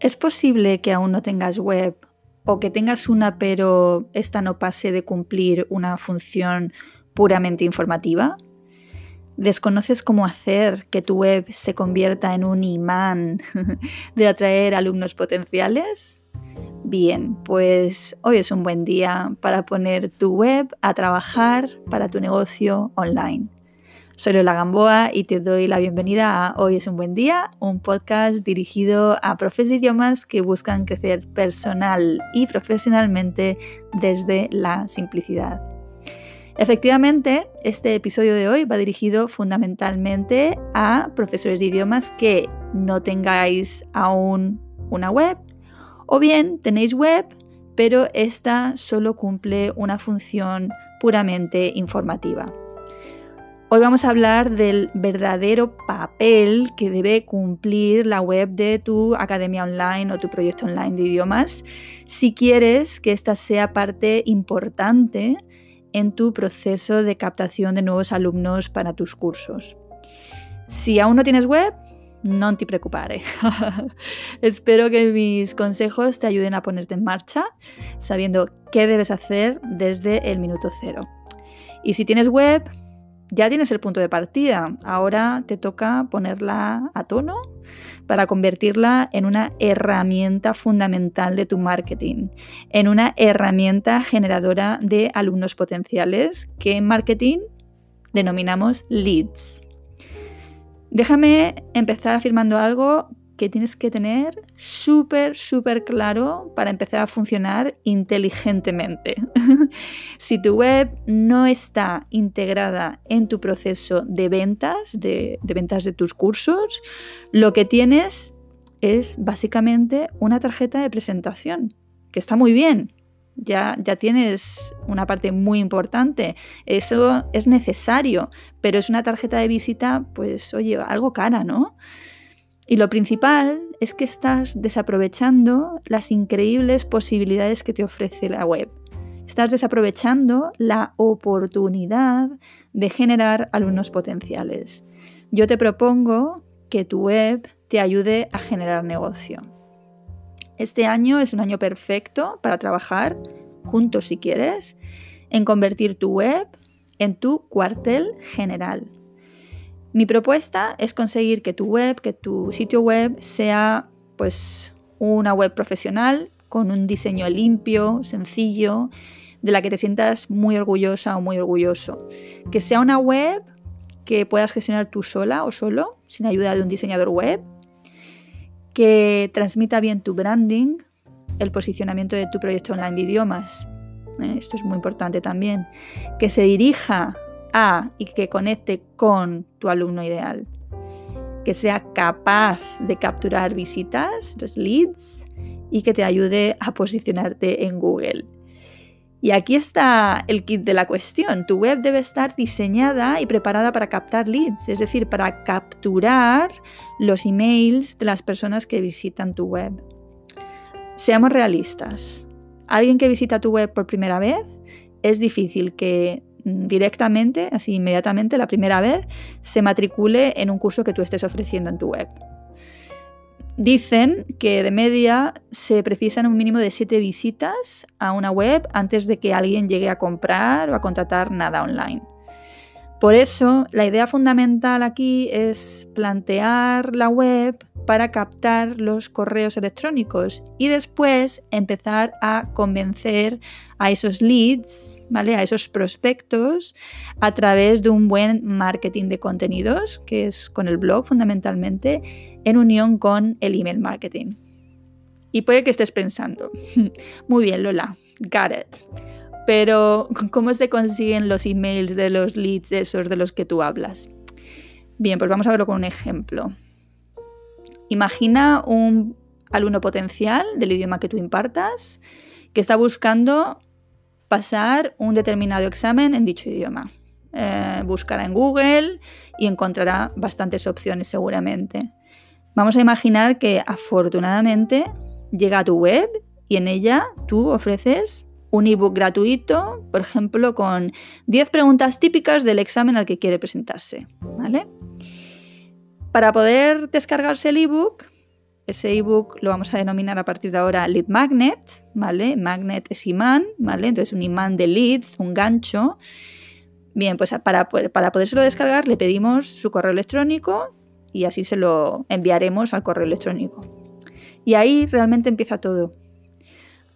¿Es posible que aún no tengas web o que tengas una pero esta no pase de cumplir una función puramente informativa? ¿Desconoces cómo hacer que tu web se convierta en un imán de atraer alumnos potenciales? Bien, pues hoy es un buen día para poner tu web a trabajar para tu negocio online. Soy Lola Gamboa y te doy la bienvenida a Hoy es un buen día, un podcast dirigido a profes de idiomas que buscan crecer personal y profesionalmente desde la simplicidad. Efectivamente, este episodio de hoy va dirigido fundamentalmente a profesores de idiomas que no tengáis aún una web o bien tenéis web, pero esta solo cumple una función puramente informativa. Hoy vamos a hablar del verdadero papel que debe cumplir la web de tu academia online o tu proyecto online de idiomas si quieres que esta sea parte importante en tu proceso de captación de nuevos alumnos para tus cursos. Si aún no tienes web, no te preocupes. Espero que mis consejos te ayuden a ponerte en marcha sabiendo qué debes hacer desde el minuto cero. Y si tienes web, ya tienes el punto de partida, ahora te toca ponerla a tono para convertirla en una herramienta fundamental de tu marketing, en una herramienta generadora de alumnos potenciales que en marketing denominamos leads. Déjame empezar afirmando algo que tienes que tener súper, súper claro para empezar a funcionar inteligentemente. si tu web no está integrada en tu proceso de ventas, de, ventas de tus cursos, lo que tienes es básicamente una tarjeta de presentación, que está muy bien, ya, ya, tienes una parte muy importante. Eso es necesario, pero es una tarjeta de visita, pues oye, algo cara, ¿no? Y lo principal es que estás desaprovechando las increíbles posibilidades que te ofrece la web. Estás desaprovechando la oportunidad de generar alumnos potenciales. Yo te propongo que tu web te ayude a generar negocio. Este año es un año perfecto para trabajar juntos si quieres en convertir tu web en tu cuartel general. Mi propuesta es conseguir que tu web, que tu sitio web sea pues una web profesional con un diseño limpio, sencillo, de la que te sientas muy orgullosa o muy orgulloso. Que sea una web que puedas gestionar tú sola o solo, sin ayuda de un diseñador web. Que transmita bien tu branding, el posicionamiento de tu proyecto online de idiomas. Eh, esto es muy importante también. Que se dirija a y que conecte con tu alumno ideal. Que sea capaz de capturar visitas, los leads, y que te ayude a posicionarte en Google. Y aquí está el kit de la cuestión. Tu web debe estar diseñada y preparada para captar leads, es decir, para capturar los emails de las personas que visitan tu web. Seamos realistas. Alguien que visita tu web por primera vez es difícil que directamente, así inmediatamente, la primera vez, se matricule en un curso que tú estés ofreciendo en tu web. Dicen que de media se precisan un mínimo de 7 visitas a una web antes de que alguien llegue a comprar o a contratar nada online. Por eso, la idea fundamental aquí es plantear la web para captar los correos electrónicos y después empezar a convencer a esos leads, ¿vale? A esos prospectos a través de un buen marketing de contenidos, que es con el blog fundamentalmente, en unión con el email marketing. Y puede que estés pensando, muy bien Lola, got it. Pero, ¿cómo se consiguen los emails de los leads esos de los que tú hablas? Bien, pues vamos a verlo con un ejemplo. Imagina un alumno potencial del idioma que tú impartas que está buscando pasar un determinado examen en dicho idioma. Eh, buscará en Google y encontrará bastantes opciones seguramente. Vamos a imaginar que afortunadamente llega a tu web y en ella tú ofreces un ebook gratuito, por ejemplo, con 10 preguntas típicas del examen al que quiere presentarse. ¿vale? Para poder descargarse el ebook, ese ebook lo vamos a denominar a partir de ahora lead magnet, ¿vale? Magnet es imán, ¿vale? Entonces un imán de leads, un gancho. Bien, pues para, para podérselo descargar le pedimos su correo electrónico y así se lo enviaremos al correo electrónico. Y ahí realmente empieza todo.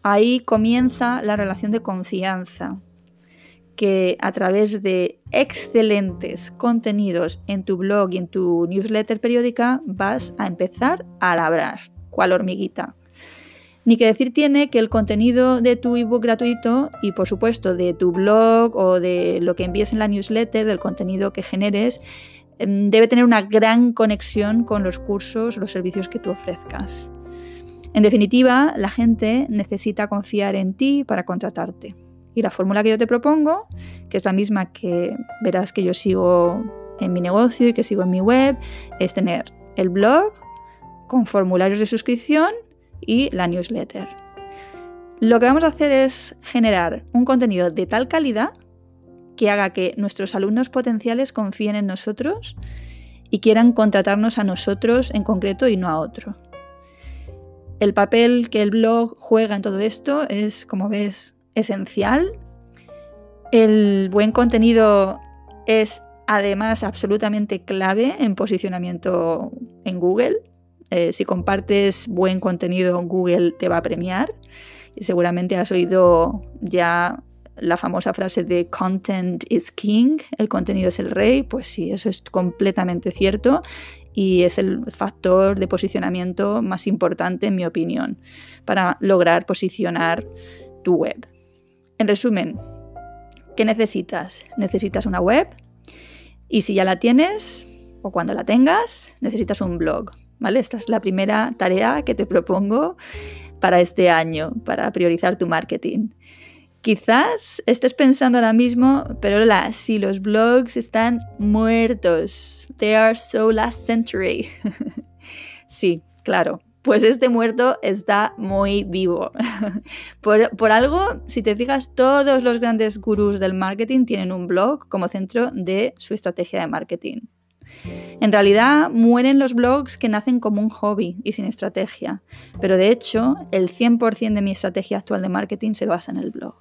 Ahí comienza la relación de confianza que a través de excelentes contenidos en tu blog y en tu newsletter periódica vas a empezar a labrar, cual hormiguita. Ni que decir tiene que el contenido de tu ebook gratuito y por supuesto de tu blog o de lo que envíes en la newsletter, del contenido que generes, em, debe tener una gran conexión con los cursos, los servicios que tú ofrezcas. En definitiva, la gente necesita confiar en ti para contratarte. Y la fórmula que yo te propongo, que es la misma que verás que yo sigo en mi negocio y que sigo en mi web, es tener el blog con formularios de suscripción y la newsletter. Lo que vamos a hacer es generar un contenido de tal calidad que haga que nuestros alumnos potenciales confíen en nosotros y quieran contratarnos a nosotros en concreto y no a otro. El papel que el blog juega en todo esto es, como ves, esencial. El buen contenido es además absolutamente clave en posicionamiento en Google. Eh, si compartes buen contenido, Google te va a premiar. Y seguramente has oído ya la famosa frase de content is king, el contenido es el rey, pues sí, eso es completamente cierto y es el factor de posicionamiento más importante, en mi opinión, para lograr posicionar tu web. En resumen, ¿qué necesitas? Necesitas una web y si ya la tienes o cuando la tengas, necesitas un blog. ¿vale? Esta es la primera tarea que te propongo para este año, para priorizar tu marketing. Quizás estés pensando ahora mismo, pero la, si los blogs están muertos, they are so last century. sí, claro, pues este muerto está muy vivo. por, algo, si te fijas, todos los grandes gurús del marketing tienen un blog como centro de su estrategia de marketing. En realidad mueren los blogs que nacen como un hobby y sin estrategia, pero de hecho el 100% de mi estrategia actual de marketing se basa en el blog.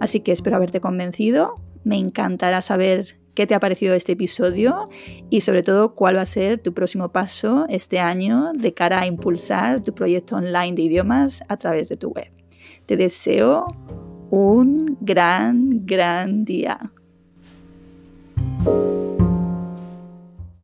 Así que espero haberte convencido, me encantará saber qué te ha parecido este episodio y sobre todo cuál va a ser tu próximo paso este año de cara a impulsar tu proyecto online de idiomas a través de tu web. Te deseo un gran, gran día.